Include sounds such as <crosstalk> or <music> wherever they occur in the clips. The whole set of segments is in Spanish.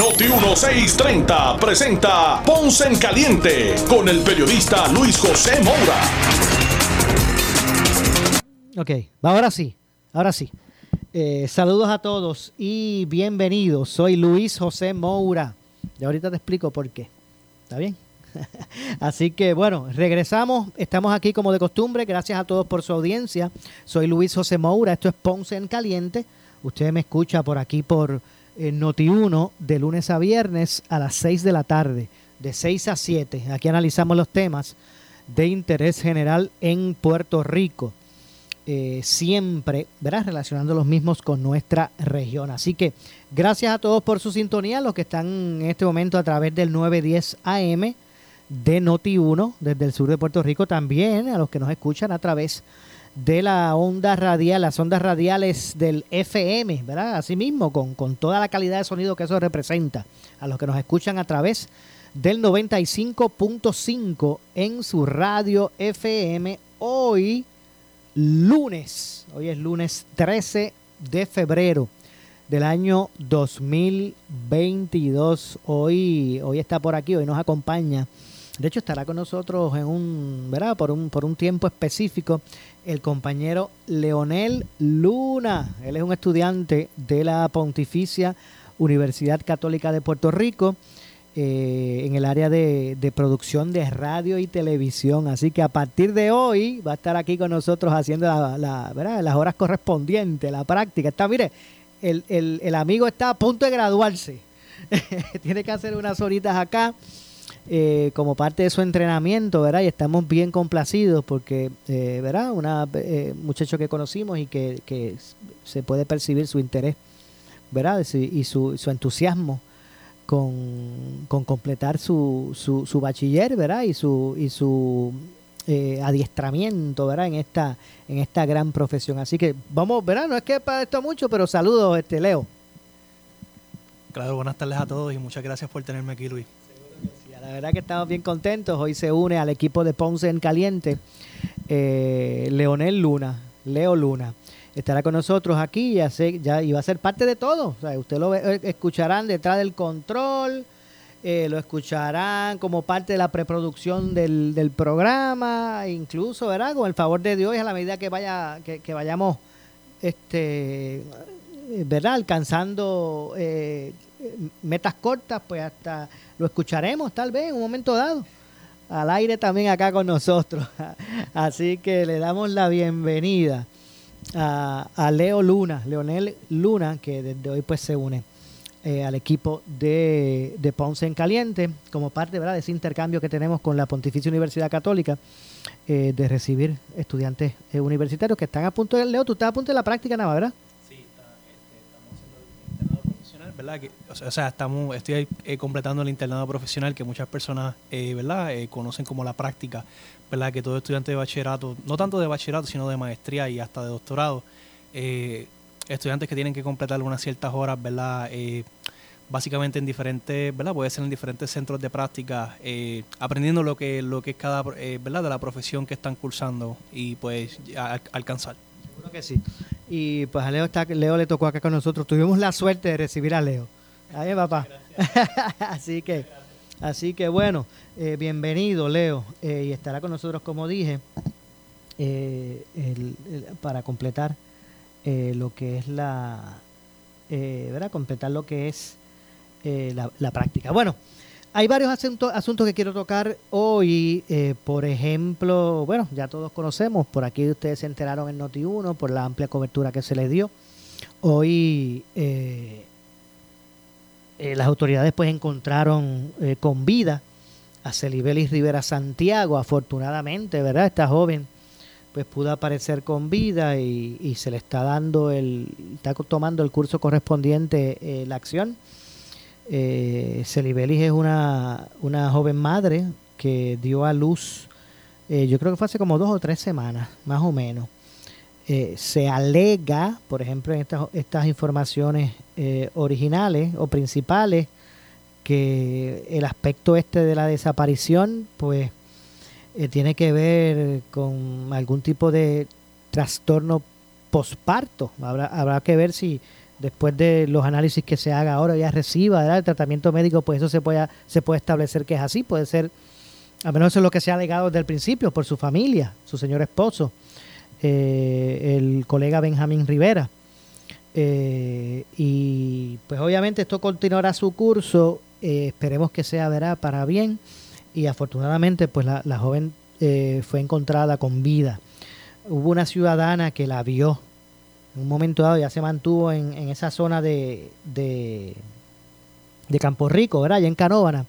Noti 1630 presenta Ponce en Caliente con el periodista Luis José Moura. Ok, ahora sí, ahora sí. Eh, saludos a todos y bienvenidos. Soy Luis José Moura. Y ahorita te explico por qué. ¿Está bien? <laughs> Así que bueno, regresamos. Estamos aquí como de costumbre. Gracias a todos por su audiencia. Soy Luis José Moura. Esto es Ponce en Caliente. Usted me escucha por aquí por eh, Noti1 de lunes a viernes a las 6 de la tarde. De 6 a 7. Aquí analizamos los temas de interés general en Puerto Rico. Eh, siempre, ¿verdad? Relacionando los mismos con nuestra región. Así que gracias a todos por su sintonía, los que están en este momento a través del 910 AM de Noti1 desde el sur de Puerto Rico, también a los que nos escuchan a través de la onda radial, las ondas radiales del FM, ¿verdad? Asimismo, con, con toda la calidad de sonido que eso representa, a los que nos escuchan a través del 95.5 en su radio FM hoy lunes, hoy es lunes 13 de febrero del año 2022. Hoy, hoy está por aquí, hoy nos acompaña de hecho, estará con nosotros en un, ¿verdad? Por un, por un tiempo específico el compañero Leonel Luna. Él es un estudiante de la Pontificia Universidad Católica de Puerto Rico eh, en el área de, producción de radio y televisión. Así que a partir de hoy va a estar aquí con nosotros haciendo la, las horas correspondientes, la práctica. Está, mire, el, el, el amigo está a punto de graduarse. <laughs> Tiene que hacer unas horitas acá eh, como parte de su entrenamiento, ¿verdad? Y estamos bien complacidos porque, eh, ¿verdad? Una eh, muchacho que conocimos y que, se puede percibir su interés, ¿verdad? Y su, su entusiasmo con, con completar su, su, su, bachiller, ¿verdad? Y su, y su eh, adiestramiento, ¿verdad? En esta, en esta gran profesión. Así que vamos, ¿verdad? No es que para esto mucho, pero saludos, este Leo. Claro, buenas tardes a todos y muchas gracias por tenerme aquí, Luis. La verdad que estamos bien contentos. Hoy se une al equipo de Ponce en Caliente eh, Leonel Luna, Leo Luna. Estará con nosotros aquí ya ya, y va a ser parte de todo. O usted lo eh, escucharán detrás del control, eh, lo escucharán como parte de la preproducción del, del, programa, incluso, ¿verdad? Con el favor de Dios, a la medida que vaya que, que vayamos este ¿verdad? alcanzando eh, metas cortas, pues hasta lo escucharemos tal vez en un momento dado. Al aire también acá con nosotros. <laughs> Así que le damos la bienvenida a, Leo Luna, Leonel Luna, que desde hoy pues se une eh, al equipo de, de, Ponce en Caliente, como parte ¿verdad? de ese intercambio que tenemos con la Pontificia Universidad Católica eh, de recibir estudiantes eh, universitarios que están a punto de, Leo, tú estás a punto de la práctica nada, ¿verdad? O sea, estamos, estoy eh, completando el internado profesional que muchas personas, eh, ¿verdad? Eh, conocen como la práctica, ¿verdad? Que todo estudiante de bachillerato, no tanto de bachillerato, sino de maestría y hasta de doctorado, estudiantes que tienen que completar unas ciertas horas, ¿verdad? básicamente en diferentes, ¿verdad? Puede ser en diferentes centros de práctica, aprendiendo lo que, lo que es cada, ¿verdad? De la profesión que están cursando y pues alcanzar. Que sí. Y pues a Leo, está, Leo le tocó acá con nosotros. Tuvimos la suerte de recibir a Leo. Ahí, papá. <laughs> así que, así que bueno, eh, bienvenido, Leo. Eh, y estará con nosotros, como dije, eh, para completar lo que es la, ¿verdad? Completar lo que es la, la práctica. Bueno, hay varios asuntos, asuntos que quiero tocar hoy. Eh, por ejemplo, bueno, ya todos conocemos, por aquí ustedes se enteraron en Noti1 por la amplia cobertura que se les dio. Hoy eh, eh, las autoridades pues encontraron con vida a Celibelis Rivera Santiago, afortunadamente, ¿verdad? Esta joven pues pudo aparecer con vida y, y se le está dando el, está tomando el curso correspondiente la acción eh, Celibelis es una, una joven madre que dio a luz eh, yo creo que fue hace como dos o tres semanas, más o menos. Eh, se alega, por ejemplo, en estas, estas informaciones eh, originales o principales, que el aspecto este de la desaparición, pues, tiene que ver con algún tipo de trastorno posparto. Habrá, habrá que ver si después de los análisis que se haga ahora ya reciba el tratamiento médico, pues eso se puede, se puede establecer que es así, puede ser, a menos eso es lo que se ha alegado desde el principio por su familia, su señor esposo, eh, el colega Benjamín Rivera. Eh, y pues obviamente esto continuará su curso, eh, esperemos que sea verá para bien y afortunadamente pues la, la joven fue encontrada con vida. Hubo una ciudadana que la vio en un momento dado ya se mantuvo en, esa zona de, de, Campo Rico, ¿verdad? Allá en Canóvana.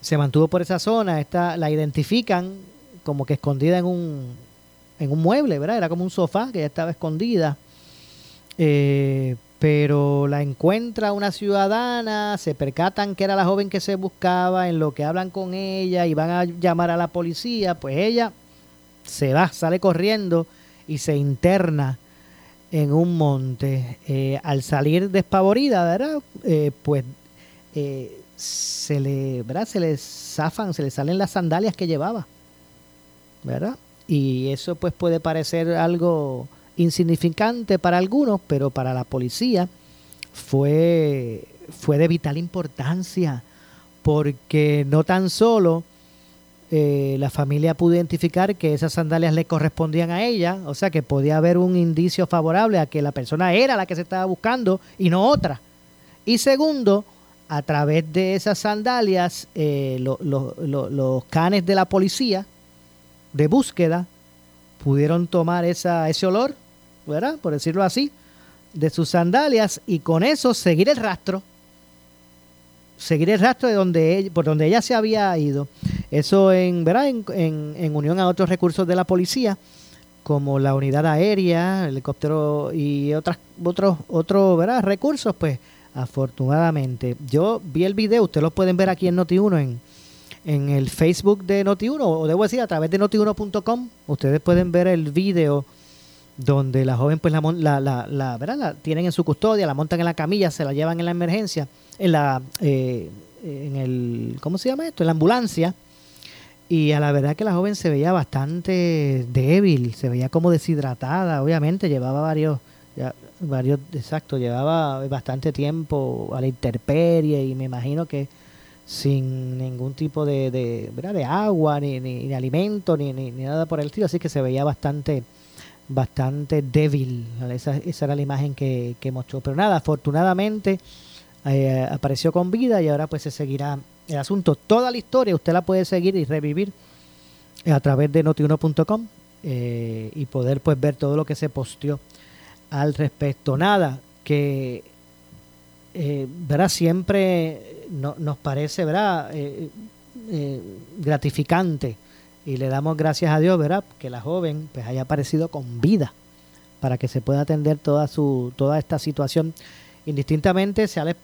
Se mantuvo por esa zona, esta, la identifican como que escondida en un, en un mueble, ¿verdad? Era como un sofá que ya estaba escondida. Eh, pero la encuentra una ciudadana, se percatan que era la joven que se buscaba, en lo que hablan con ella y van a llamar a la policía, pues ella se va, sale corriendo y se interna en un monte. Eh, al salir despavorida, ¿verdad? Eh, pues eh, se le, ¿verdad? Se le zafan, se le salen las sandalias que llevaba, ¿verdad? Y eso pues puede parecer algo insignificante para algunos, pero para la policía fue, fue de vital importancia, porque no tan solo eh, la familia pudo identificar que esas sandalias le correspondían a ella, o sea que podía haber un indicio favorable a que la persona era la que se estaba buscando y no otra. Y segundo, a través de esas sandalias, eh, los canes de la policía de búsqueda pudieron tomar esa, ese olor, ¿verdad? Por decirlo así, de sus sandalias y con eso seguir el rastro seguir el rastro de donde por donde ella se había ido. Eso en, ¿verdad? En, unión a otros recursos de la policía, como la unidad aérea, helicóptero y otras, otros, otros ¿verdad? recursos, pues afortunadamente. Yo vi el video, ustedes lo pueden ver aquí en Noti1, en, en el Facebook de Noti1, o debo decir a través de noti1.com, ustedes pueden ver el video donde la joven pues la, la, la, ¿verdad? la tienen en su custodia, la montan en la camilla, se la llevan en la emergencia en la eh, en el ¿cómo se llama esto? en la ambulancia y a la verdad que la joven se veía bastante débil, se veía como deshidratada, obviamente llevaba varios varios exacto, llevaba bastante tiempo a la intemperie y me imagino que sin ningún tipo de, de, de agua, ni, ni, alimento, ni, ni, nada por el estilo, así que se veía bastante bastante débil. Esa, esa era la imagen que, que mostró. Pero nada, afortunadamente eh, apareció con vida y ahora pues se seguirá el asunto. Toda la historia usted la puede seguir y revivir a través de notiuno.com eh, y poder pues ver todo lo que se posteó al respecto. Nada, que eh, ¿verdad? siempre no, nos parece ¿verdad? Eh, gratificante y le damos gracias a Dios ¿verdad? que la joven pues haya aparecido con vida para que se pueda atender toda su toda esta situación indistintamente sea la,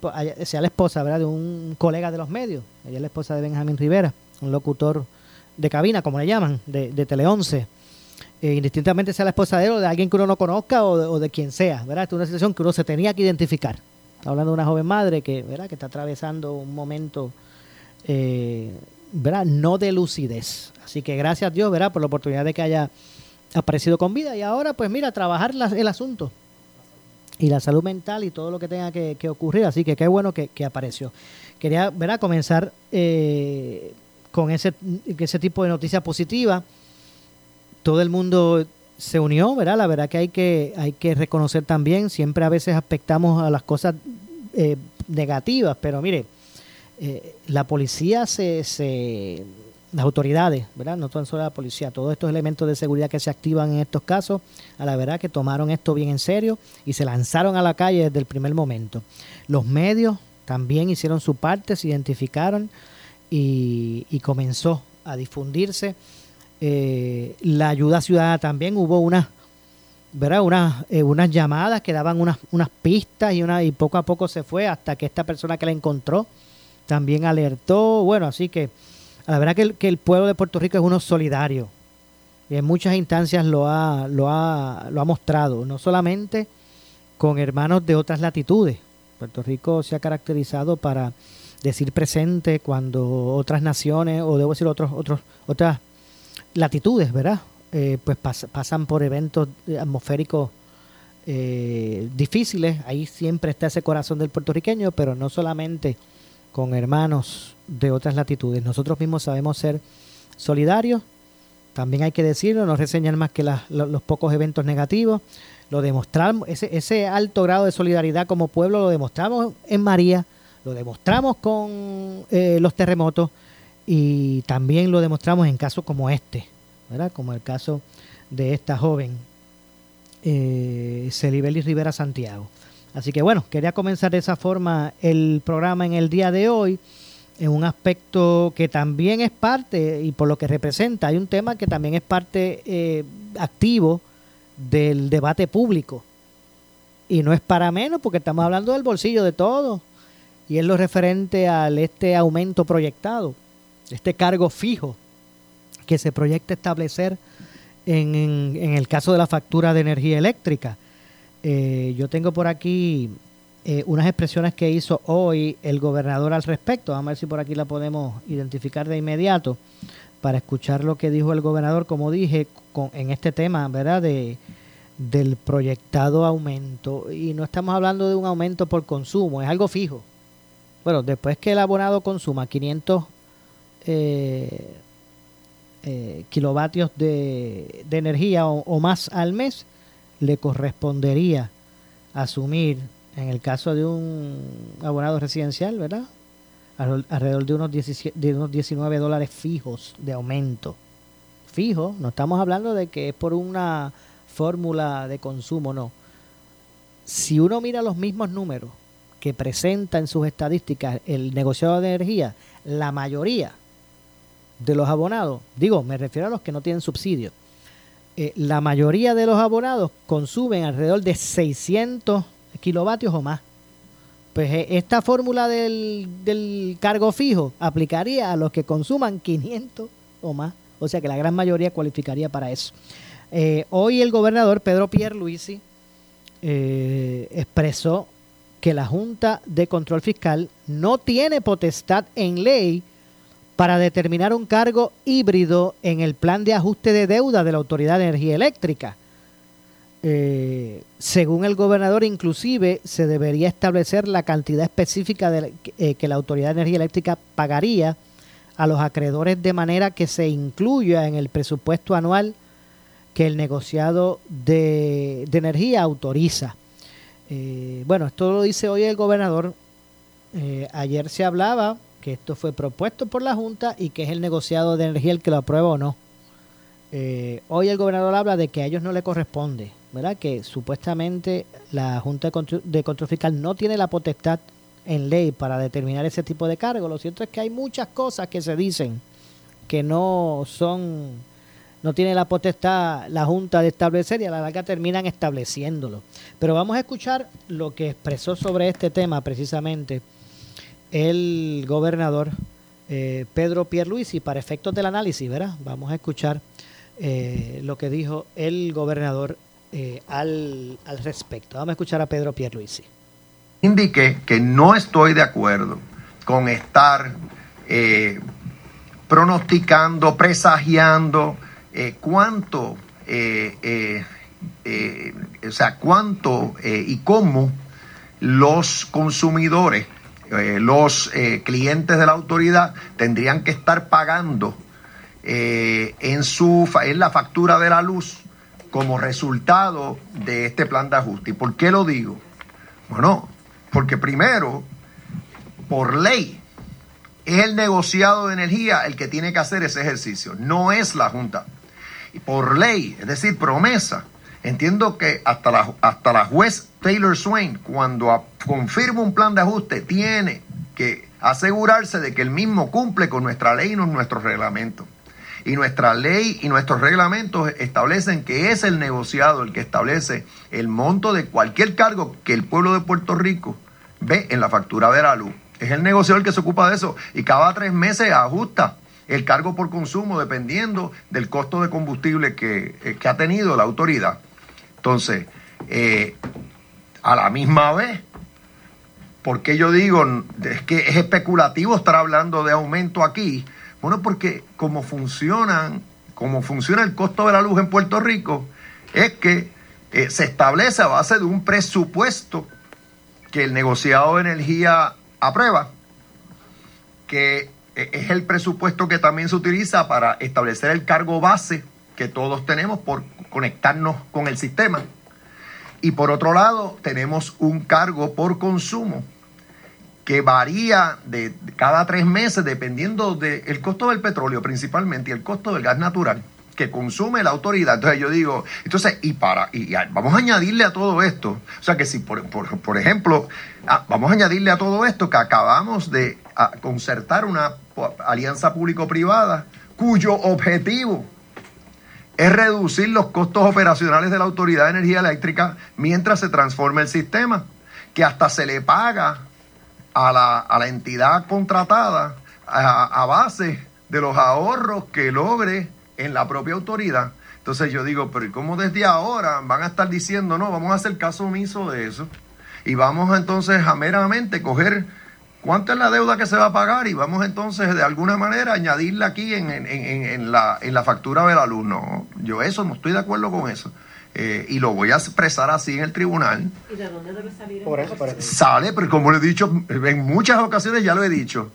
sea la esposa ¿verdad? de un colega de los medios. Ella es la esposa de Benjamín Rivera, un locutor de cabina, como le llaman, de, de Tele 11. Eh, indistintamente sea la esposa de él o de alguien que uno no conozca o de, quien sea, ¿verdad? es una situación que uno se tenía que identificar. hablando de una joven madre que, ¿verdad? que está atravesando un momento, eh, ¿verdad? No de lucidez. Así que gracias a Dios, ¿verdad? Por la oportunidad de que haya aparecido con vida y ahora, pues mira, trabajar el asunto y la salud mental y todo lo que tenga que, ocurrir. Así que qué bueno que, apareció. Quería ¿verdad? comenzar eh, con ese, tipo de noticia positiva. Todo el mundo se unió, ¿verdad? La verdad que hay que, hay que reconocer también, siempre a veces aspectamos a las cosas eh, negativas, pero mire, eh, la policía se las autoridades, ¿verdad? No tan solo la policía, todos estos elementos de seguridad que se activan en estos casos, a la verdad que tomaron esto bien en serio y se lanzaron a la calle desde el primer momento. Los medios también hicieron su parte, se identificaron y, comenzó a difundirse. Eh, la ayuda ciudadana también hubo una ¿verdad? Unas, eh, unas llamadas que daban unas, unas pistas y, una, y poco a poco se fue hasta que esta persona que la encontró también alertó. Bueno, así que la verdad que el, que el pueblo de Puerto Rico es uno solidario, y en muchas instancias lo ha, lo ha, lo ha mostrado, no solamente con hermanos de otras latitudes. Puerto Rico se ha caracterizado para decir presente cuando otras naciones, o debo decir otros, otros, otras latitudes, ¿verdad? Eh, pues pasan por eventos atmosféricos eh, difíciles. Ahí siempre está ese corazón del puertorriqueño, pero no solamente con hermanos de otras latitudes. Nosotros mismos sabemos ser solidarios, también hay que decirlo, no reseñan más que los pocos eventos negativos. Lo demostramos, ese, ese alto grado de solidaridad como pueblo lo demostramos en María, lo demostramos con eh, los terremotos y también lo demostramos en casos como este, ¿verdad? Como el caso de esta joven, eh, Celibeli Rivera Santiago. Así que bueno, quería comenzar de esa forma el programa en el día de hoy, en un aspecto que también es parte, y por lo que representa, hay un tema que también es parte eh, activo del debate público. Y no es para menos, porque estamos hablando del bolsillo de todos. Y es lo referente al este aumento proyectado, este cargo fijo que se proyecta establecer en, en el caso de la factura de energía eléctrica. Eh, yo tengo por aquí eh, unas expresiones que hizo hoy el gobernador al respecto. Vamos a ver si por aquí la podemos identificar de inmediato para escuchar lo que dijo el gobernador, como dije, con, en este tema, ¿verdad? De, del proyectado aumento. Y no estamos hablando de un aumento por consumo, es algo fijo. Bueno, después que el abonado consuma 500 eh, kilovatios de, energía o más al mes, le correspondería asumir, en el caso de un abonado residencial, ¿verdad? Alrededor de unos, de unos 19 dólares fijos de aumento. Fijo, no estamos hablando de que es por una fórmula de consumo, no. Si uno mira los mismos números que presenta en sus estadísticas el negociado de energía, la mayoría de los abonados, digo, me refiero a los que no tienen subsidio, eh, la mayoría de los abonados consumen alrededor de 600 kilovatios o más. Pues eh, esta fórmula del, cargo fijo aplicaría a los que consuman 500 o más. O sea que la gran mayoría cualificaría para eso. Eh, hoy el gobernador Pedro Pierluisi expresó que la Junta de Control Fiscal no tiene potestad en ley para determinar un cargo híbrido en el plan de ajuste de deuda de la Autoridad de Energía Eléctrica. Eh, según el gobernador, inclusive se debería establecer la cantidad específica eh, que la Autoridad de Energía Eléctrica pagaría a los acreedores de manera que se incluya en el presupuesto anual que el negociado de, energía autoriza. Eh, bueno, esto lo dice hoy el gobernador. ayer se hablaba que esto fue propuesto por la Junta y que es el negociado de energía el que lo aprueba o no. Eh, hoy el gobernador habla de que a ellos no le corresponde, ¿verdad? Que supuestamente la Junta de Control, Fiscal no tiene la potestad en ley para determinar ese tipo de cargo. Lo cierto es que hay muchas cosas que se dicen que no son, no tiene la potestad la Junta de establecer y a la larga terminan estableciéndolo. Pero vamos a escuchar lo que expresó sobre este tema precisamente el gobernador eh, Pedro Pierluisi para efectos del análisis, ¿verdad? Vamos a escuchar eh, lo que dijo el gobernador eh, al, al, respecto. Vamos a escuchar a Pedro Pierluisi. Indiqué que no estoy de acuerdo con estar pronosticando, presagiando cuánto, o sea, cuánto y cómo los consumidores eh, los eh, clientes de la autoridad tendrían que estar pagando eh, en, su, en la factura de la luz como resultado de este plan de ajuste. ¿Y por qué lo digo? Bueno, porque primero, por ley, es el negociado de energía el que tiene que hacer ese ejercicio, no es la Junta. Y por ley, es decir, promesa, entiendo que hasta la, hasta la juez Taylor Swain, cuando confirma un plan de ajuste, tiene que asegurarse de que el mismo cumple con nuestra ley y nuestros reglamentos. Y nuestra ley y nuestros reglamentos establecen que es el negociado el que establece el monto de cualquier cargo que el pueblo de Puerto Rico ve en la factura de la luz. Es el negociado el que se ocupa de eso y cada tres meses ajusta el cargo por consumo dependiendo del costo de combustible que, eh, ha tenido la autoridad. Entonces, eh, a la misma vez, ¿por qué yo digo es que es especulativo estar hablando de aumento aquí? Bueno, porque como funcionan, como funciona el costo de la luz en Puerto Rico, es que eh, se establece a base de un presupuesto que el negociado de energía aprueba, que eh, es el presupuesto que también se utiliza para establecer el cargo base que todos tenemos por conectarnos con el sistema. Y por otro lado, tenemos un cargo por consumo que varía de cada tres meses dependiendo del costo del petróleo principalmente y el costo del gas natural que consume la autoridad. Entonces yo digo, entonces, y para, y vamos a añadirle a todo esto, o sea que si, por, por, ejemplo, ah, vamos a añadirle a todo esto que acabamos de ah, concertar una alianza público-privada cuyo objetivo es reducir los costos operacionales de la Autoridad de Energía Eléctrica mientras se transforma el sistema, que hasta se le paga a la, a la entidad contratada a, a base de los ahorros que logre en la propia autoridad. Entonces yo digo, pero ¿cómo desde ahora van a estar diciendo, no, vamos a hacer caso omiso de eso? Y vamos entonces a meramente coger cuánto es la deuda que se va a pagar y vamos entonces de alguna manera añadirla aquí en, en, en, la, en la factura del alumno. Yo eso no estoy de acuerdo con eso. Eh, y lo voy a expresar así en el tribunal. ¿Y de dónde debe salir? Por eso, por eso. Sale, pero como lo he dicho, en muchas ocasiones ya lo he dicho,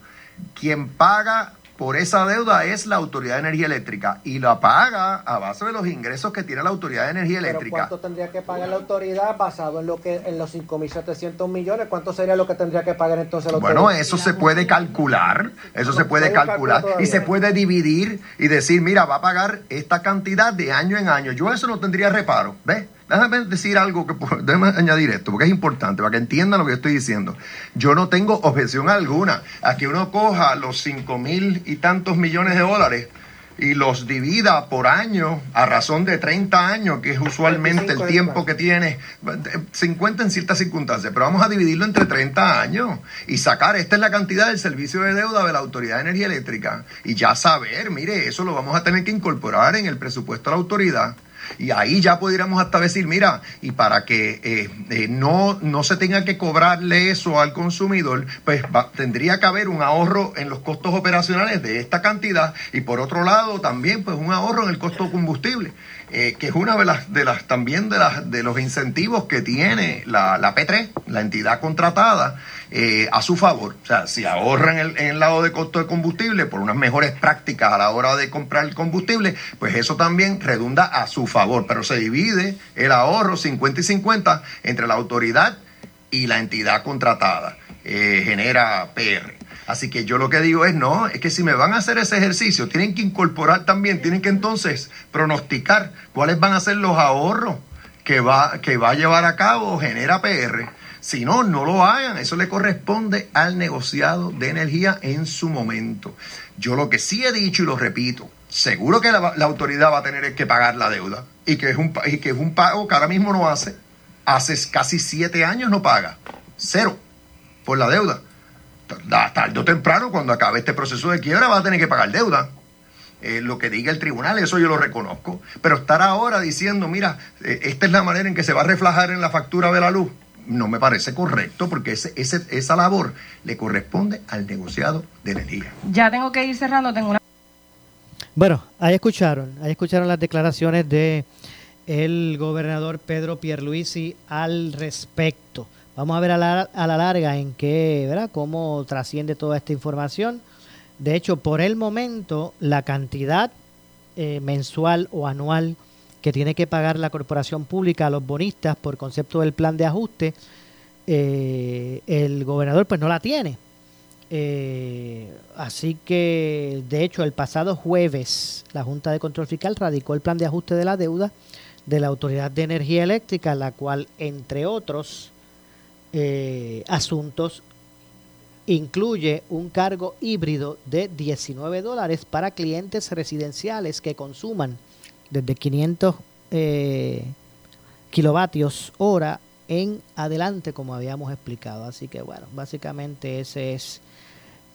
quien paga por esa deuda es la Autoridad de Energía Eléctrica y la paga a base de los ingresos que tiene la Autoridad de Energía Eléctrica. ¿Cuánto tendría que pagar la autoridad basado en lo que en los 5.700 millones? ¿Cuánto sería lo que tendría que pagar entonces la autoridad? Bueno, eso se puede calcular, eso se puede calcular y se puede dividir y decir, mira, va a pagar esta cantidad de año en año. Yo eso no tendría reparo, ¿ves? Déjame decir algo que déjame añadir esto, porque es importante para que entiendan lo que yo estoy diciendo. Yo no tengo objeción alguna a que uno coja los cinco mil y tantos millones de dólares y los divida por año a razón de 30 años, que es usualmente el tiempo que tiene, 50 en ciertas circunstancias, pero vamos a dividirlo entre 30 años y sacar, esta es la cantidad del servicio de deuda de la Autoridad de Energía Eléctrica. Y ya saber, mire, eso lo vamos a tener que incorporar en el presupuesto de la autoridad y ahí ya pudiéramos hasta decir, mira, y para que eh, eh, no, no se tenga que cobrarle eso al consumidor, pues tendría que haber un ahorro en los costos operacionales de esta cantidad y por otro lado también pues un ahorro en el costo de combustible. Eh, que es una de las, de las también de, las, de los incentivos que tiene la, la P3, la entidad contratada, eh, a su favor. O sea, si ahorran en el, lado de costo de combustible por unas mejores prácticas a la hora de comprar el combustible, pues eso también redunda a su favor. Pero se divide el ahorro 50 y 50 entre la autoridad y la entidad contratada. Eh, genera PR. Así que yo lo que digo es, no, es que si me van a hacer ese ejercicio, tienen que incorporar también, tienen que entonces pronosticar cuáles van a ser los ahorros que va, que va a llevar a cabo Genera PR. Si no, no lo hagan. Eso le corresponde al negociado de energía en su momento. Yo lo que sí he dicho y lo repito, seguro que la, autoridad va a tener que pagar la deuda y que, es un, y que es un pago que ahora mismo no hace. Hace casi siete años no paga. Cero por la deuda tarde o temprano, cuando acabe este proceso de quiebra, va a tener que pagar deuda. Eh, lo que diga el tribunal, eso yo lo reconozco. Pero estar ahora diciendo, mira, eh, esta es la manera en que se va a reflejar en la factura de la luz, no me parece correcto porque ese, esa labor le corresponde al negociado de energía. Ya tengo que ir cerrando, tengo una... Bueno, ahí escucharon, ahí escucharon las declaraciones de el gobernador Pedro Pierluisi al respecto. Vamos a ver a la, a la larga en qué, ¿verdad? Cómo trasciende toda esta información. De hecho, por el momento, la cantidad eh, mensual o anual que tiene que pagar la corporación pública a los bonistas por concepto del plan de ajuste, eh, el gobernador pues no la tiene. Eh, así que, de hecho, el pasado jueves la Junta de Control Fiscal radicó el plan de ajuste de la deuda de la Autoridad de Energía Eléctrica, la cual, entre otros, eh, asuntos incluye un cargo híbrido de 19 dólares para clientes residenciales que consuman desde 500 eh, kilovatios hora en adelante, como habíamos explicado. Así que bueno, básicamente ese es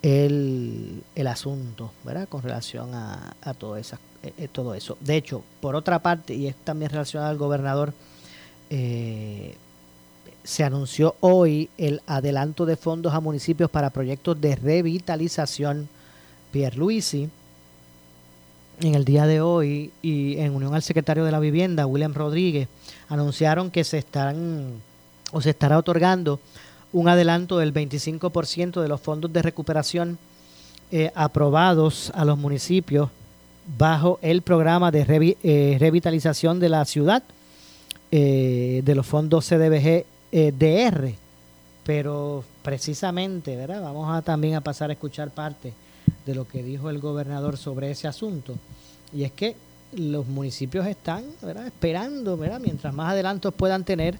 el, el asunto, ¿verdad? Con relación a, a todo, esa, eh, eh, todo eso. De hecho, por otra parte, y es también relacionado al gobernador, eh, se anunció hoy el adelanto de fondos a municipios para proyectos de revitalización. Pierluisi, en el día de hoy, y en unión al secretario de la Vivienda, William Rodríguez, anunciaron que se están o se estará otorgando un adelanto del 25% de los fondos de recuperación eh, aprobados a los municipios bajo el programa de eh, revitalización de la ciudad eh, de los fondos CDBG eh, DR. Pero precisamente, ¿verdad? Vamos a también a pasar a escuchar parte de lo que dijo el gobernador sobre ese asunto. Y es que los municipios están esperando, mientras más adelantos puedan tener,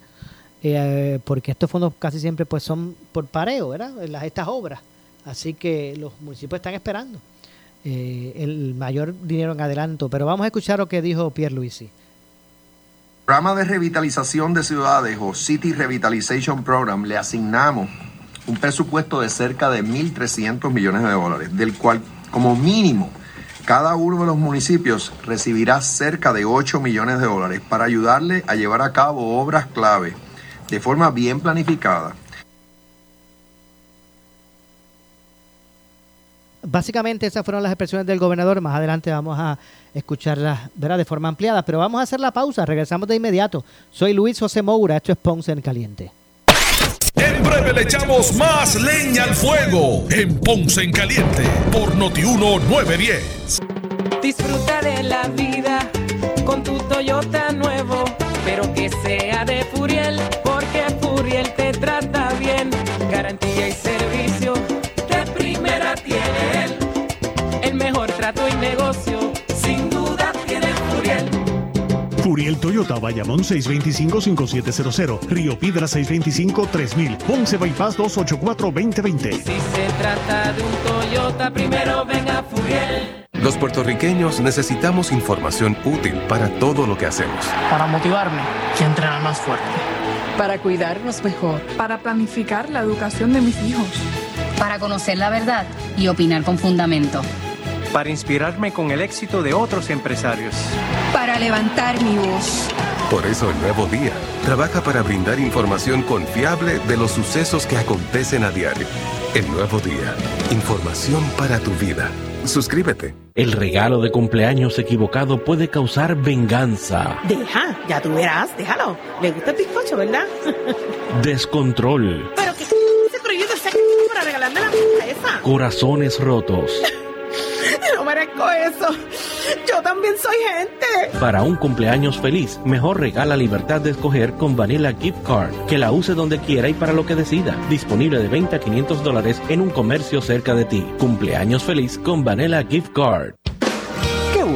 eh, porque estos fondos casi siempre pues son por pareo, ¿verdad? Las, estas obras. Así que los municipios están esperando eh, el mayor dinero en adelanto. Pero vamos a escuchar lo que dijo Pierre Luisi. Programa de revitalización de ciudades o City Revitalization Program le asignamos un presupuesto de cerca de 1.300 millones de dólares, del cual como mínimo cada uno de los municipios recibirá cerca de 8 millones de dólares para ayudarle a llevar a cabo obras clave de forma bien planificada. Básicamente esas fueron las expresiones del gobernador. Más adelante vamos a escucharlas ¿verdad? de forma ampliada. Pero vamos a hacer la pausa. Regresamos de inmediato. Soy Luis José Moura. Esto es Ponce en Caliente. En breve le echamos más leña al fuego en Ponce en Caliente por Notiuno 910. Disfruta de la vida con tu Toyota nuevo, pero que sea de Furiel, porque Furiel te trata bien. Garantía y Furiel Toyota, Bayamón 625-5700, Río Piedra 625-3000, Ponce Bypass 284-2020. Si se trata de un Toyota, primero ven a Furiel. Los puertorriqueños necesitamos información útil para todo lo que hacemos. Para motivarme y entrenar más fuerte. Para cuidarnos mejor. Para planificar la educación de mis hijos. Para conocer la verdad y opinar con fundamento. Para inspirarme con el éxito de otros empresarios. Para levantar mi voz. Por eso el nuevo día trabaja para brindar información confiable de los sucesos que acontecen a diario. El nuevo día, información para tu vida. Suscríbete. El regalo de cumpleaños equivocado puede causar venganza, Deja, ya tú verás, déjalo. Le gusta el bizcocho, ¿verdad? <laughs> descontrol, Pero que se prohíbe para regalarme la esa. corazones rotos. <laughs> Yo también soy gente. Para un cumpleaños feliz, mejor regala libertad de escoger con Vanilla Gift Card, que la use donde quiera y para lo que decida. Disponible de 20 a 500 dólares en un comercio cerca de ti. Cumpleaños feliz con Vanilla Gift Card.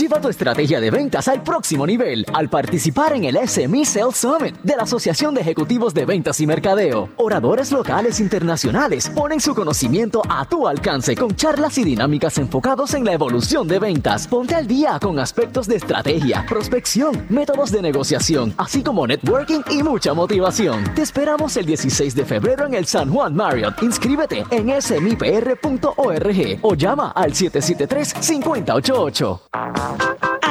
Lleva tu estrategia de ventas al próximo nivel al participar en el SME Sales Summit de la Asociación de Ejecutivos de Ventas y Mercadeo. Oradores locales e internacionales ponen su conocimiento a tu alcance con charlas y dinámicas enfocados en la evolución de ventas. Ponte al día con aspectos de estrategia, prospección, métodos de negociación, así como networking y mucha motivación. Te esperamos el 16 de febrero en el San Juan Marriott. Inscríbete en smipr.org o llama al Bye.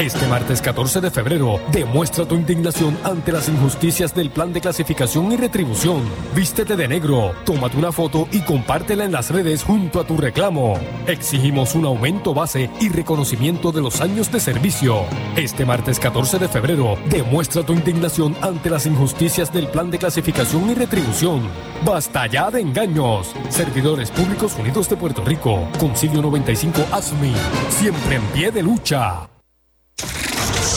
Este martes 14 de febrero, demuestra tu indignación ante las injusticias del plan de clasificación y retribución. Vístete de negro, tómate una foto y compártela en las redes junto a tu reclamo. Exigimos un aumento base y reconocimiento de los años de servicio. Este martes 14 de febrero, demuestra tu indignación ante las injusticias del plan de clasificación y retribución. Basta ya de engaños. Servidores Públicos Unidos de Puerto Rico, Concilio 95 ASMI, siempre en pie de lucha.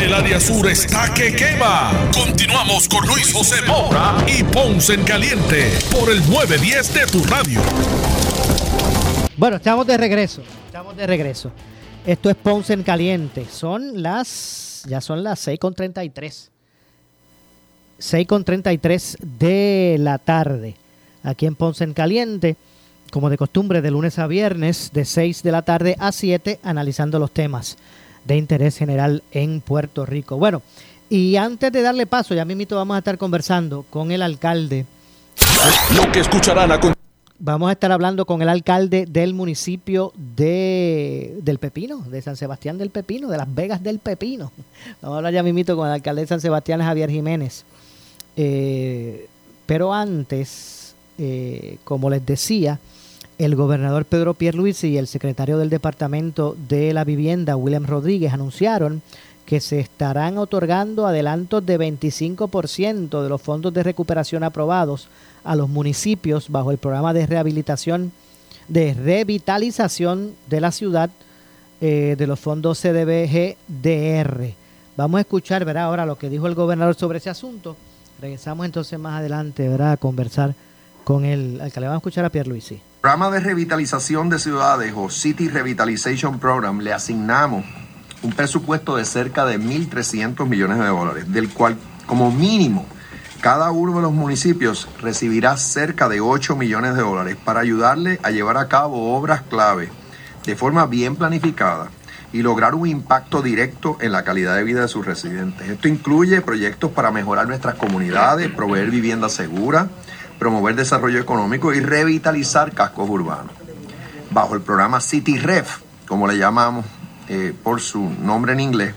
El área sur está que quema. Continuamos con Luis José Moura y Ponce en Caliente por el 910 de tu radio. Bueno, estamos de regreso. Estamos de regreso. Esto es Ponce en Caliente. Son las. Ya son las 6.33. 6.33 de la tarde. Aquí en Ponce en Caliente. Como de costumbre, de lunes a viernes, de 6 de la tarde a 7, analizando los temas de interés general en Puerto Rico. Bueno, y antes de darle paso, ya mismito vamos a estar conversando con el alcalde. Lo que escucharán a Vamos a estar hablando con el alcalde del municipio de, del Pepino, de San Sebastián del Pepino, de Las Vegas del Pepino. Vamos a hablar ya mismito con el alcalde de San Sebastián, Javier Jiménez. Eh, pero antes, eh, como les decía, el gobernador Pedro Pierluisi y el secretario del Departamento de la Vivienda, William Rodríguez, anunciaron que se estarán otorgando adelantos de 25% de los fondos de recuperación aprobados a los municipios bajo el programa de rehabilitación, de revitalización de la ciudad eh, de los fondos CDBG-DR. Vamos a escuchar, ¿verdad? Ahora lo que dijo el gobernador sobre ese asunto. Regresamos entonces más adelante, ¿verdad? A conversar con el alcalde. Vamos a escuchar a Pierluisi. Programa de revitalización de ciudades o City Revitalization Program le asignamos un presupuesto de cerca de 1.300 millones de dólares, del cual como mínimo cada uno de los municipios recibirá cerca de 8 millones de dólares para ayudarle a llevar a cabo obras clave de forma bien planificada y lograr un impacto directo en la calidad de vida de sus residentes. Esto incluye proyectos para mejorar nuestras comunidades, proveer vivienda segura, promover desarrollo económico y revitalizar cascos urbanos. Bajo el programa City Ref, como le llamamos eh, por su nombre en inglés,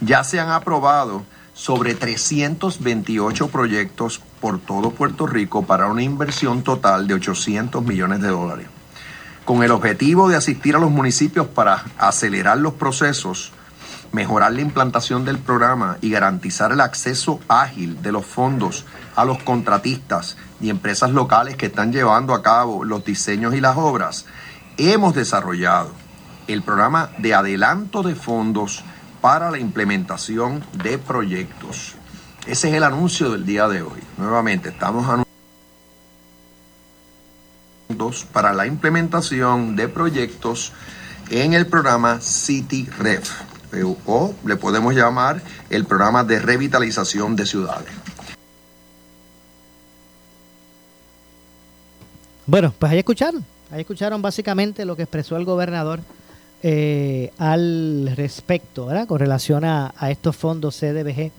ya se han aprobado sobre 328 proyectos por todo Puerto Rico para una inversión total de 800 millones de dólares. Con el objetivo de asistir a los municipios para acelerar los procesos, mejorar la implantación del programa y garantizar el acceso ágil de los fondos a los contratistas y empresas locales que están llevando a cabo los diseños y las obras, hemos desarrollado el programa de adelanto de fondos para la implementación de proyectos. Ese es el anuncio del día de hoy. Nuevamente, estamos anunciando para la implementación de proyectos en el programa City Ref, o le podemos llamar el programa de revitalización de ciudades. Bueno, pues ahí escucharon, ahí escucharon básicamente lo que expresó el gobernador eh, al respecto, ¿verdad? Con relación a, estos fondos CDBG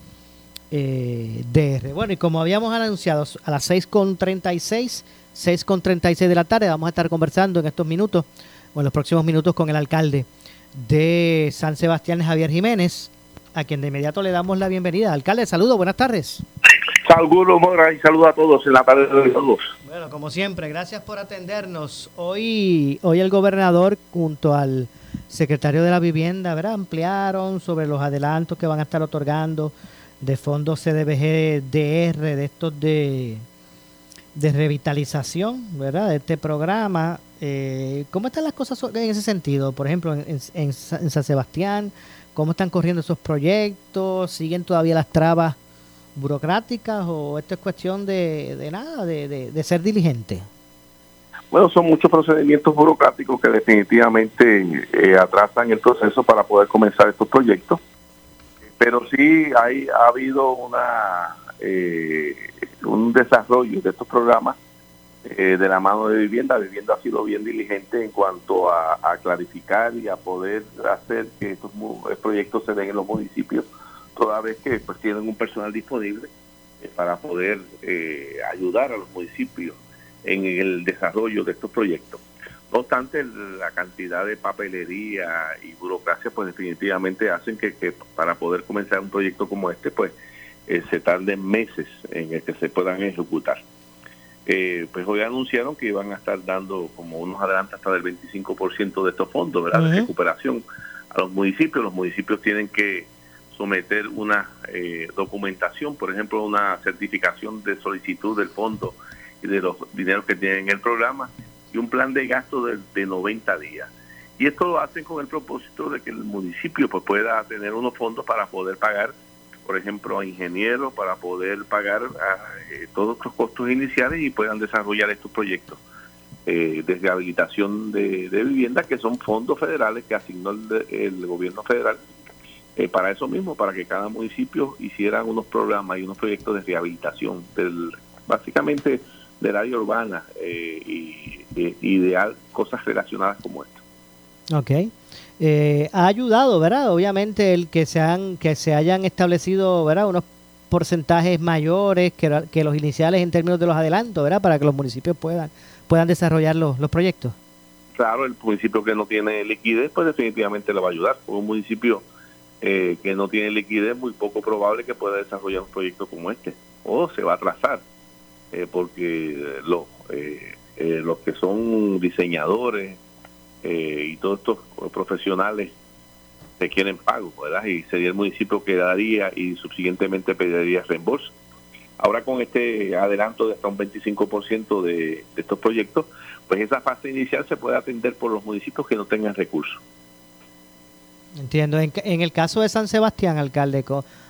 eh, DR. Bueno, y como habíamos anunciado, a las 6.36, 6.36 de la tarde vamos a estar conversando en estos minutos, o en los próximos minutos, con el alcalde de San Sebastián, Javier Jiménez. a quien de inmediato le damos la bienvenida. Alcalde, saludos, buenas tardes. Saludos, Mora, y saludos a todos en la tarde de todos. Bueno, como siempre, gracias por atendernos. Hoy, hoy el gobernador junto al secretario de la Vivienda, ¿verdad? Ampliaron sobre los adelantos que van a estar otorgando de fondos CDBG DR, de estos de, de revitalización, ¿verdad? De este programa. Eh, ¿Cómo están las cosas en ese sentido? Por ejemplo, en, San Sebastián, ¿cómo están corriendo esos proyectos? ¿Siguen todavía las trabas burocráticas o esto es cuestión de, nada, de, ser diligente? Bueno, son muchos procedimientos burocráticos que definitivamente eh, atrasan el proceso para poder comenzar estos proyectos, pero sí hay, ha habido una eh, un desarrollo de estos programas eh, de la mano de vivienda. Vivienda ha sido bien diligente en cuanto a, clarificar y a poder hacer que estos proyectos se den en los municipios toda vez que pues tienen un personal disponible eh, para poder eh, ayudar a los municipios en el desarrollo de estos proyectos. No obstante, la cantidad de papelería y burocracia pues definitivamente hacen que, que para poder comenzar un proyecto como este pues eh, se tarden meses en el que se puedan ejecutar. Eh, pues hoy anunciaron que iban a estar dando como unos adelantos hasta del 25% de estos fondos, ¿verdad? De recuperación a los municipios. Los municipios tienen que someter una eh, documentación, por ejemplo, una certificación de solicitud del fondo y de los dineros que tienen en el programa y un plan de gasto de, de 90 días. Y esto lo hacen con el propósito de que el municipio pues, pueda tener unos fondos para poder pagar, por ejemplo, a ingenieros, para poder pagar a, eh, todos los costos iniciales y puedan desarrollar estos proyectos eh, de rehabilitación de, de vivienda, que son fondos federales que asignó el, el gobierno federal eh, para eso mismo, para que cada municipio hiciera unos programas y unos proyectos de rehabilitación, del, básicamente del área urbana eh, y, y, cosas relacionadas como esto. Ok. Eh, ha ayudado, ¿verdad? Obviamente el que se, han, que se hayan establecido, ¿verdad? Unos porcentajes mayores que, que los iniciales en términos de los adelantos, ¿verdad? Para que los municipios puedan, puedan desarrollar los, proyectos. Claro, el municipio que no tiene liquidez, pues definitivamente le va a ayudar. Un municipio eh, que no tiene liquidez, muy poco probable que pueda desarrollar un proyecto como este. O se va a atrasar, eh, porque los, eh, los que son diseñadores y todos estos profesionales requieren pago, ¿verdad? Y sería el municipio que daría y subsiguientemente pediría reembolso. Ahora con este adelanto de hasta un 25% de, de estos proyectos, pues esa fase inicial se puede atender por los municipios que no tengan recursos. Entiendo. En, en, el caso de San Sebastián, alcalde,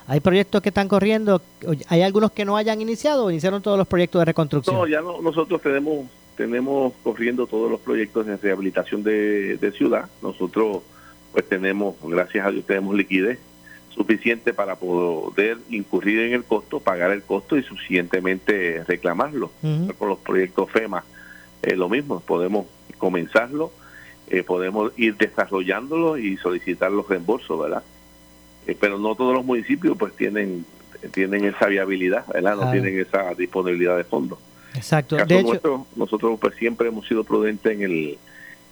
¿hay proyectos que están corriendo? ¿Hay algunos que no hayan iniciado o iniciaron todos los proyectos de reconstrucción? No, ya no, nosotros tenemos tenemos corriendo todos los proyectos de rehabilitación de, de ciudad. Nosotros, pues tenemos, gracias a Dios, tenemos liquidez suficiente para poder incurrir en el costo, pagar el costo y suficientemente reclamarlo. Uh -huh. Con los proyectos FEMA, eh, lo mismo, podemos comenzarlo eh, podemos ir desarrollándolo y solicitar los reembolsos, ¿verdad? Eh, pero no todos los municipios pues tienen tienen esa viabilidad, ¿verdad? No ah. tienen esa disponibilidad de fondos. Exacto. De hecho, nuestro, nosotros pues siempre hemos sido prudentes en el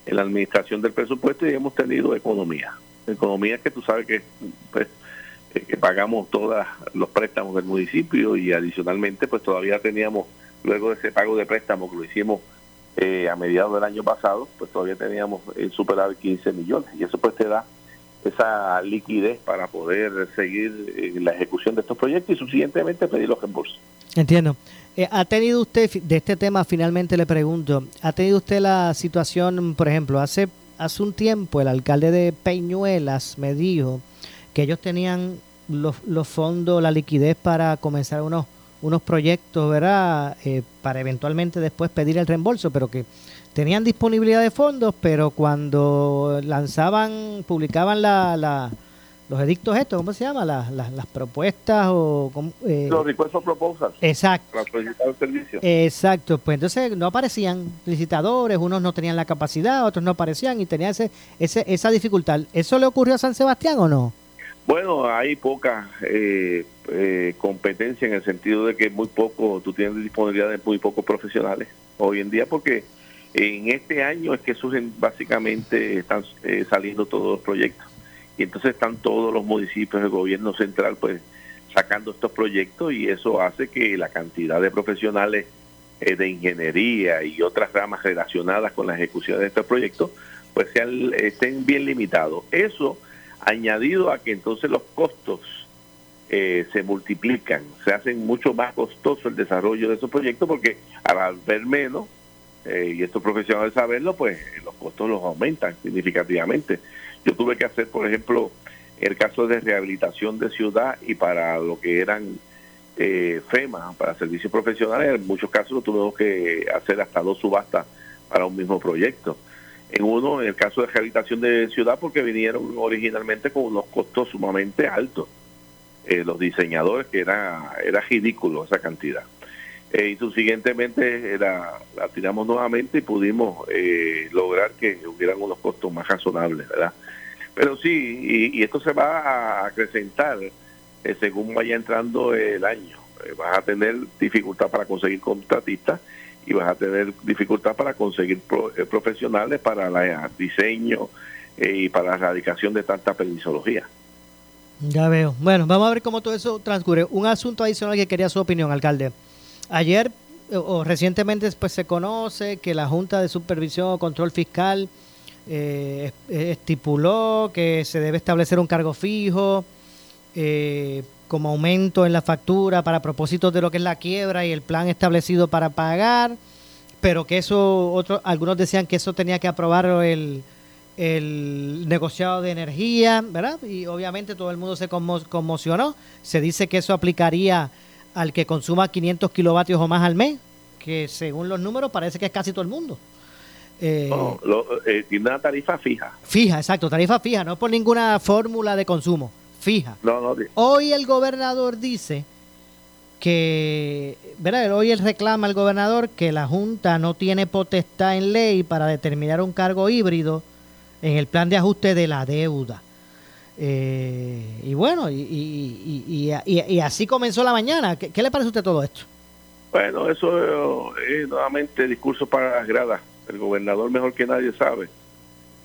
en la administración del presupuesto y hemos tenido economía. Economía que tú sabes que pues que pagamos todos los préstamos del municipio y adicionalmente pues todavía teníamos luego de ese pago de préstamo que lo hicimos eh, a mediados del año pasado, pues todavía teníamos el superávit 15 millones y eso pues te da esa liquidez para poder seguir en la ejecución de estos proyectos y subsiguientemente pedir los reembolsos. Entiendo. Eh, ¿Ha tenido usted, de este tema finalmente le pregunto, ¿ha tenido usted la situación, por ejemplo, hace, hace un tiempo el alcalde de Peñuelas me dijo que ellos tenían los, los fondos, la liquidez para comenzar unos unos proyectos, ¿verdad? Eh, para eventualmente después pedir el reembolso, pero que tenían disponibilidad de fondos, pero cuando lanzaban, publicaban la, la los edictos estos, ¿cómo se llama? Las, las, las propuestas o... Eh, los requests proposals. Exacto. Para solicitar el servicio. Exacto, pues entonces no aparecían licitadores, unos no tenían la capacidad, otros no aparecían y tenía ese, ese, esa dificultad. ¿Eso le ocurrió a San Sebastián o no? Bueno, hay poca eh, eh, competencia en el sentido de que muy poco, tú tienes disponibilidad de muy pocos profesionales hoy en día porque en este año es que surgen básicamente, están eh, saliendo todos los proyectos y entonces están todos los municipios del gobierno central pues sacando estos proyectos y eso hace que la cantidad de profesionales eh, de ingeniería y otras ramas relacionadas con la ejecución de estos proyectos pues sean, estén bien limitados. Eso añadido a que entonces los costos eh, se multiplican, se hacen mucho más costoso el desarrollo de esos proyectos porque al ver menos, eh, y estos profesionales saberlo, pues los costos los aumentan significativamente. Yo tuve que hacer, por ejemplo, el caso de rehabilitación de ciudad y para lo que eran eh, FEMA, para servicios profesionales, en muchos casos tuvimos que hacer hasta dos subastas para un mismo proyecto. En uno, en el caso de rehabilitación de ciudad, porque vinieron originalmente con unos costos sumamente altos. Eh, los diseñadores, que era, era ridículo esa cantidad. Eh, y subsiguientemente la, la tiramos nuevamente y pudimos eh, lograr que hubieran unos costos más razonables, ¿verdad? Pero sí, y, esto se va a acrecentar eh, según vaya entrando el año. Eh, vas a tener dificultad para conseguir contratistas y vas a tener dificultad para conseguir eh, profesionales para el diseño y para la erradicación de tanta permisología. Ya veo. Bueno, vamos a ver cómo todo eso transcurre. Un asunto adicional que quería su opinión, alcalde. Ayer o recientemente pues, se conoce que la Junta de Supervisión o Control Fiscal eh, estipuló que se debe establecer un cargo fijo eh, como aumento en la factura para propósitos de lo que es la quiebra y el plan establecido para pagar, pero que eso, otros, algunos decían que eso tenía que aprobar el, el negociado de energía, ¿verdad? Y obviamente todo el mundo se conmocionó. Se dice que eso aplicaría al que consuma 500 kilovatios o más al mes, que según los números parece que es casi todo el mundo. Eh, eh, tiene una tarifa fija. Fija, exacto, tarifa fija, no por ninguna fórmula de consumo, fija. Hoy el gobernador dice que, ¿verdad? Hoy él reclama al gobernador que la Junta no tiene potestad en ley para determinar un cargo híbrido en el plan de ajuste de la deuda. Eh, y bueno, y, y, así comenzó la mañana. ¿Qué, ¿Qué, le parece a usted todo esto? Bueno, eso es nuevamente discurso para las gradas el gobernador mejor que nadie sabe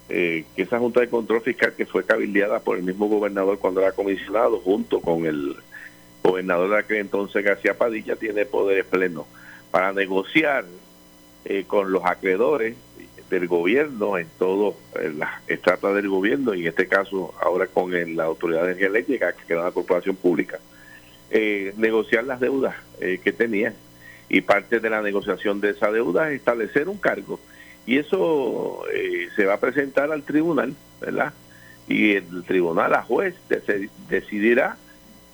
eh, que esa Junta de Control Fiscal que fue cabildeada por el mismo gobernador cuando era comisionado, junto con el gobernador de aquel entonces García Padilla, tiene poderes plenos para negociar eh, con los acreedores del gobierno en todas las estratas del gobierno y en este caso ahora con la Autoridad de Eléctrica, que era una corporación pública, eh, negociar las deudas que tenían y parte de la negociación de esa deuda es establecer un cargo y eso eh, se va a presentar al tribunal, ¿verdad? Y el tribunal, la juez, decidirá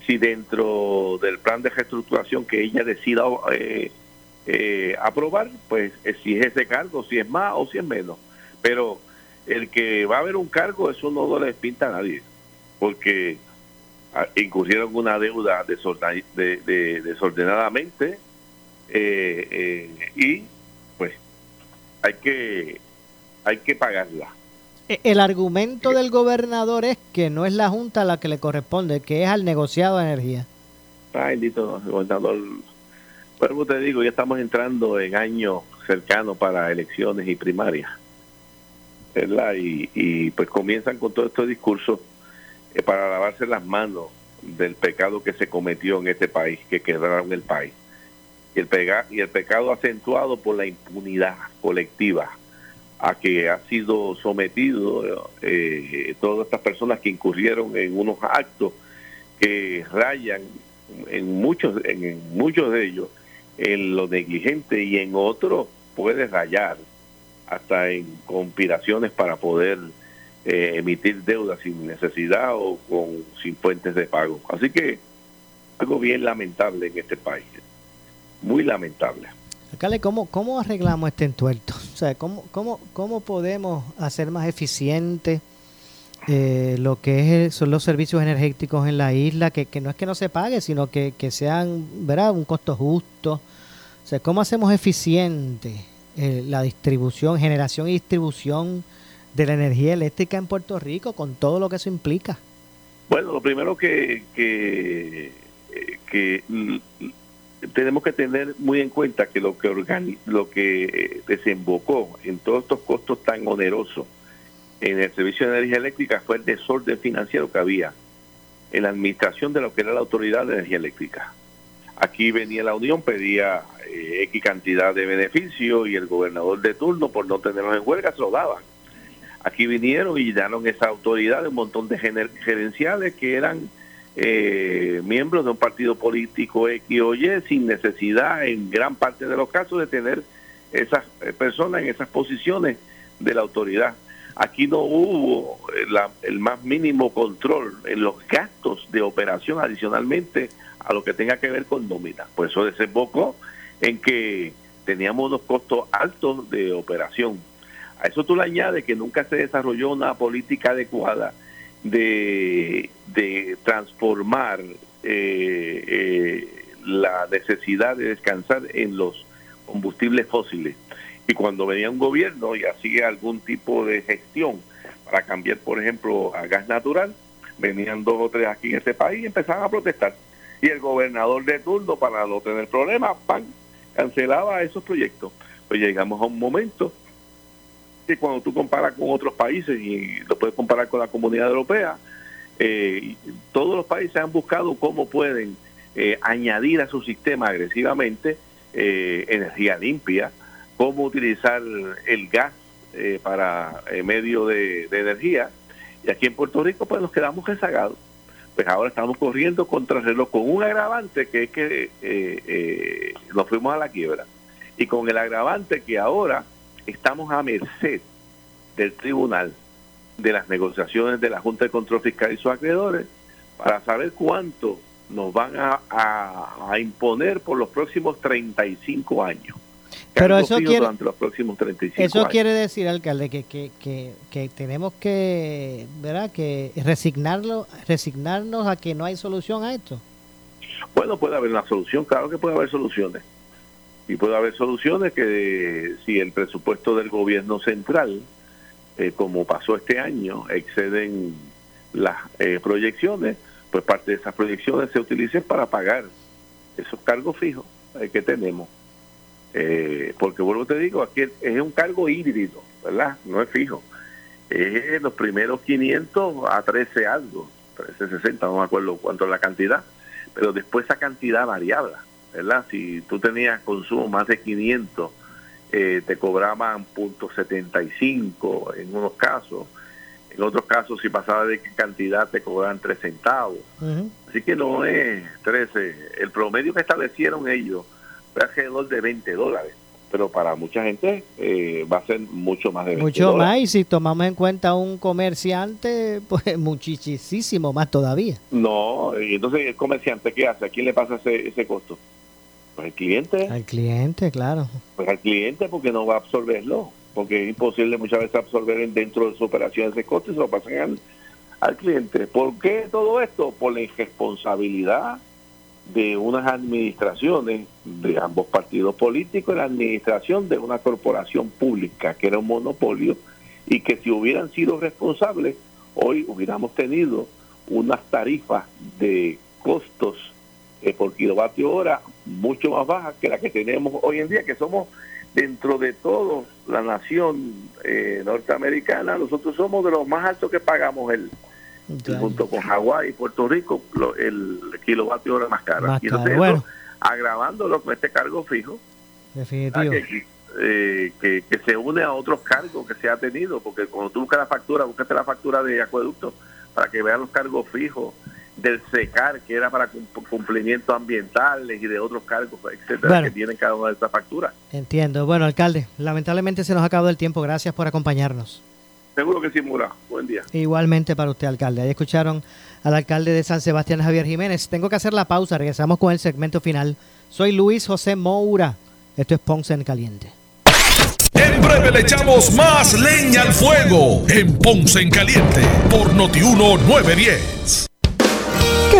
si dentro del plan de reestructuración que ella decida eh, eh, aprobar, pues si es ese cargo, si es más o si es menos. Pero el que va a haber un cargo, eso no le pinta a nadie, porque ah, incurrieron una deuda desordenadamente y pues hay que, hay que pagarla. E, el argumento del gobernador es que no es la Junta la que le corresponde, que es al negociado de energía. Ay, bendito, gobernador. Bueno, te digo, ya estamos entrando en años cercanos para elecciones y primarias. ¿verdad? Y, y pues comienzan con todo este discurso eh, para lavarse las manos del pecado que se cometió en este país, que quedaron el país y el, y el pecado acentuado por la impunidad colectiva a que ha sido sometido eh, todas estas personas que incurrieron en unos actos que rayan en muchos en muchos de ellos en lo negligente y en otros puede rayar hasta en conspiraciones para poder eh, emitir deudas sin necesidad o con sin fuentes de pago. Así que algo bien lamentable en este país muy lamentable. Alcalde, ¿cómo, ¿cómo arreglamos este entuerto? O sea, ¿cómo, cómo, cómo podemos hacer más eficiente eh, lo que es, son los servicios energéticos en la isla? Que, no es que no se pague, sino que, sean, ¿verdad? Un costo justo. O sea, ¿cómo hacemos eficiente eh, la distribución, generación y distribución de la energía eléctrica en Puerto Rico con todo lo que eso implica? Bueno, lo primero que, que, que tenemos que tener muy en cuenta que lo que lo que eh, desembocó en todos estos costos tan onerosos en el servicio de energía eléctrica fue el desorden financiero que había en la administración de lo que era la autoridad de energía eléctrica. Aquí venía la Unión, pedía eh, X cantidad de beneficio y el gobernador de turno, por no tenerlos en huelga, se lo daban. Aquí vinieron y dieron esa autoridad de un montón de gerenciales que eran eh, miembros de un partido político X o Y sin necesidad en gran parte de los casos de tener esas eh, personas en esas posiciones de la autoridad. Aquí no hubo eh, el más mínimo control en los gastos de operación adicionalmente a lo que tenga que ver con nómina. Por eso desembocó en que teníamos unos costos altos de operación. A eso tú le añades que nunca se desarrolló una política adecuada de, transformar eh, eh, la necesidad de descansar en los combustibles fósiles. Y cuando venía un gobierno y hacía algún tipo de gestión para cambiar, por ejemplo, a gas natural, venían dos o tres aquí en este país y empezaban a protestar. Y el gobernador de turno, para no tener problemas, cancelaba esos proyectos. Pues llegamos a un momento que cuando tú comparas con otros países y lo puedes comparar con la comunidad europea, eh, todos los países han buscado cómo pueden eh, añadir a su sistema agresivamente eh, energía limpia, cómo utilizar el gas para medio de, energía. Y aquí en Puerto Rico pues nos quedamos rezagados. Pues ahora estamos corriendo contra el reloj con un agravante que es que nos fuimos a la quiebra. Y con el agravante que ahora estamos a merced del tribunal de las negociaciones de la Junta de Control Fiscal y sus acreedores para saber cuánto nos van a, imponer por los próximos 35 años. Pero eso quiere, los próximos 35 eso quiere decir, alcalde, que, que, que, que, tenemos que, ¿verdad? que resignarlo, resignarnos a que no hay solución a esto. Bueno, puede haber una solución, claro que puede haber soluciones y puede haber soluciones que si el presupuesto del gobierno central, eh, como pasó este año, exceden las eh, proyecciones, pues parte de esas proyecciones se utilicen para pagar esos cargos fijos eh, que tenemos. porque vuelvo te digo, aquí es un cargo híbrido, ¿verdad? No es fijo. Es los primeros 500 a 13 algo, 1360, no me acuerdo cuánto es la cantidad, pero después esa cantidad variable ¿verdad? Si tú tenías consumo más de 500, eh, te cobraban .75 en unos casos. En otros casos, si pasaba de cantidad, te cobraban 3 centavos. Así que no es 13. El promedio que establecieron ellos fue alrededor de 20 dólares pero para mucha gente eh, va a ser mucho más de 20 Mucho más, y si tomamos en cuenta un comerciante, <laughs> pues muchísimo más todavía. No, y entonces el comerciante, ¿qué hace? ¿A quién le pasa ese, ese costo? Pues al cliente. Al cliente, claro. Pues al cliente porque no va a absorberlo, porque es imposible muchas veces absorber dentro de su operación ese costo y se lo pasan al, al cliente. ¿Por qué todo esto? Por la irresponsabilidad de unas administraciones de ambos partidos políticos, la administración de una corporación pública que era un monopolio y que si hubieran sido responsables, hoy hubiéramos tenido unas tarifas de costos eh, por kilovatio hora mucho más bajas que la que tenemos hoy en día, que somos dentro de todo la nación eh, norteamericana, nosotros somos de los más altos que pagamos el, junto con Hawái y Puerto Rico, el kilovatio hora más caro. y entonces, agravándolo con este cargo fijo, Definitivo. Eh, que, que, se une a otros cargos que se ha tenido, porque cuando tú buscas la factura, búscate la factura de acueducto para que vean los cargos fijos del SECAR, que era para cumplimientos ambientales y de otros cargos, etcétera, que tienen cada una de estas facturas. Entiendo. Bueno, alcalde, lamentablemente se nos ha acabado el tiempo. Gracias por acompañarnos. Seguro que sí, Mura. Buen día. Igualmente para usted, alcalde. Ahí escucharon al alcalde de San Sebastián, Javier Jiménez. Tengo que hacer la pausa. Regresamos con el segmento final. Soy Luis José Moura. Esto es Ponce en Caliente. En breve le echamos más leña al fuego en Ponce en Caliente por Notiuno 910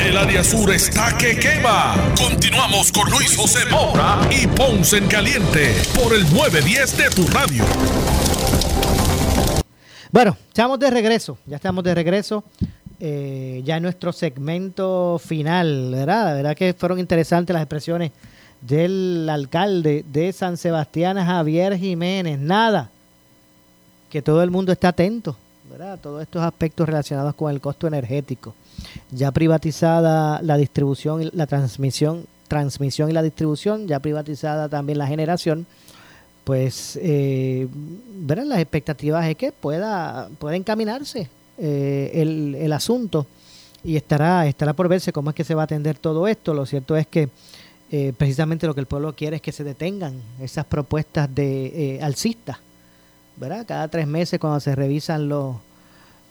El área sur está que quema. Continuamos con Luis José Moura y Ponce en Caliente por el 910 de tu radio. Bueno, estamos de regreso. Ya estamos de regreso. Eh, ya en nuestro segmento final, ¿verdad? Verdad que fueron interesantes las expresiones del alcalde de San Sebastián, Javier Jiménez. Nada, que todo el mundo está atento, ¿verdad? Todos estos aspectos relacionados con el costo energético ya privatizada la distribución, la transmisión, transmisión y la distribución, ya privatizada también la generación, pues eh, ¿verdad? las expectativas es que pueda, pueda encaminarse eh, el, el, asunto y estará, estará por verse cómo es que se va a atender todo esto. Lo cierto es que eh, precisamente lo que el pueblo quiere es que se detengan esas propuestas de eh, alcistas, ¿verdad? Cada tres meses cuando se revisan los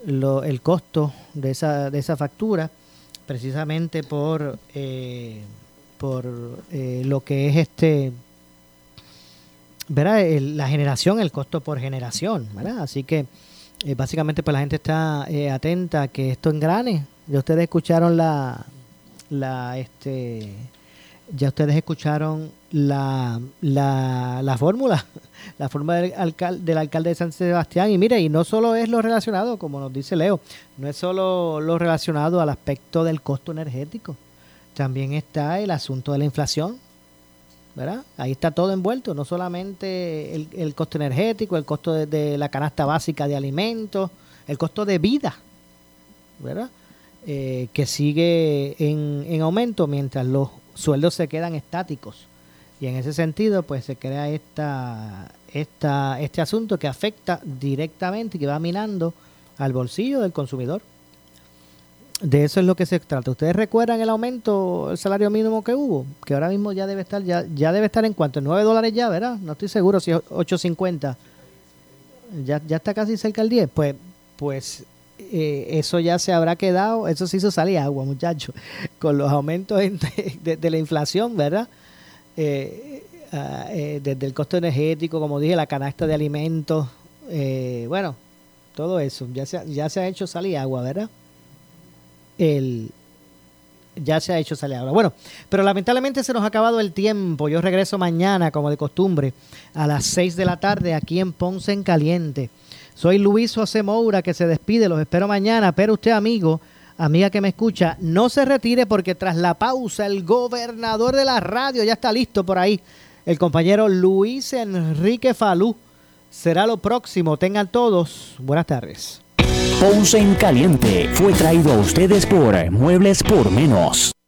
lo, el costo de esa, de esa factura, precisamente por, eh, por eh, lo que es este, ¿verdad? El, la generación, el costo por generación. Así que eh, básicamente pues la gente está eh, atenta a que esto engrane. Ya ustedes escucharon la, la este, ya ustedes escucharon la, la, la fórmula, <laughs> la fórmula del alcalde, del alcalde de San Sebastián. Y mire, y no solo es lo relacionado, como nos dice Leo, no es solo lo relacionado al aspecto del costo energético, también está el asunto de la inflación, ¿verdad? Ahí está todo envuelto, no solamente el, costo energético, el costo de, la canasta básica de alimentos, el costo de vida, ¿verdad? Eh, que sigue en aumento mientras los sueldos se quedan estáticos. Y en ese sentido, pues se crea esta, esta, este asunto que afecta directamente y que va minando al bolsillo del consumidor. De eso es lo que se trata. ¿Ustedes recuerdan el aumento del salario mínimo que hubo? Que ahora mismo ya debe estar, ya, ya debe estar en cuanto, en 9 dólares ya, ¿verdad? No estoy seguro si es 8.50. Ya, ya está casi cerca del 10. Pues, pues eh, eso ya se habrá quedado, eso se hizo salir agua, muchachos, <laughs> con los aumentos <laughs> de, la inflación, ¿verdad? Eh, eh, desde el costo energético, como dije, la canasta de alimentos, eh, bueno, todo eso, ya se, ya se ha hecho salir agua, ¿verdad? El, ya se ha hecho salir agua. Bueno, pero lamentablemente se nos ha acabado el tiempo. Yo regreso mañana, como de costumbre, a las 6 de la tarde aquí en Ponce en Caliente. Soy Luis José Moura que se despide, los espero mañana, pero usted amigo, amiga que me escucha, no se retire porque tras la pausa el gobernador de la radio ya está listo por ahí, el compañero Luis Enrique Falú. Será lo próximo, tengan todos buenas tardes. Ponce en Caliente fue traído a ustedes por Muebles por Menos.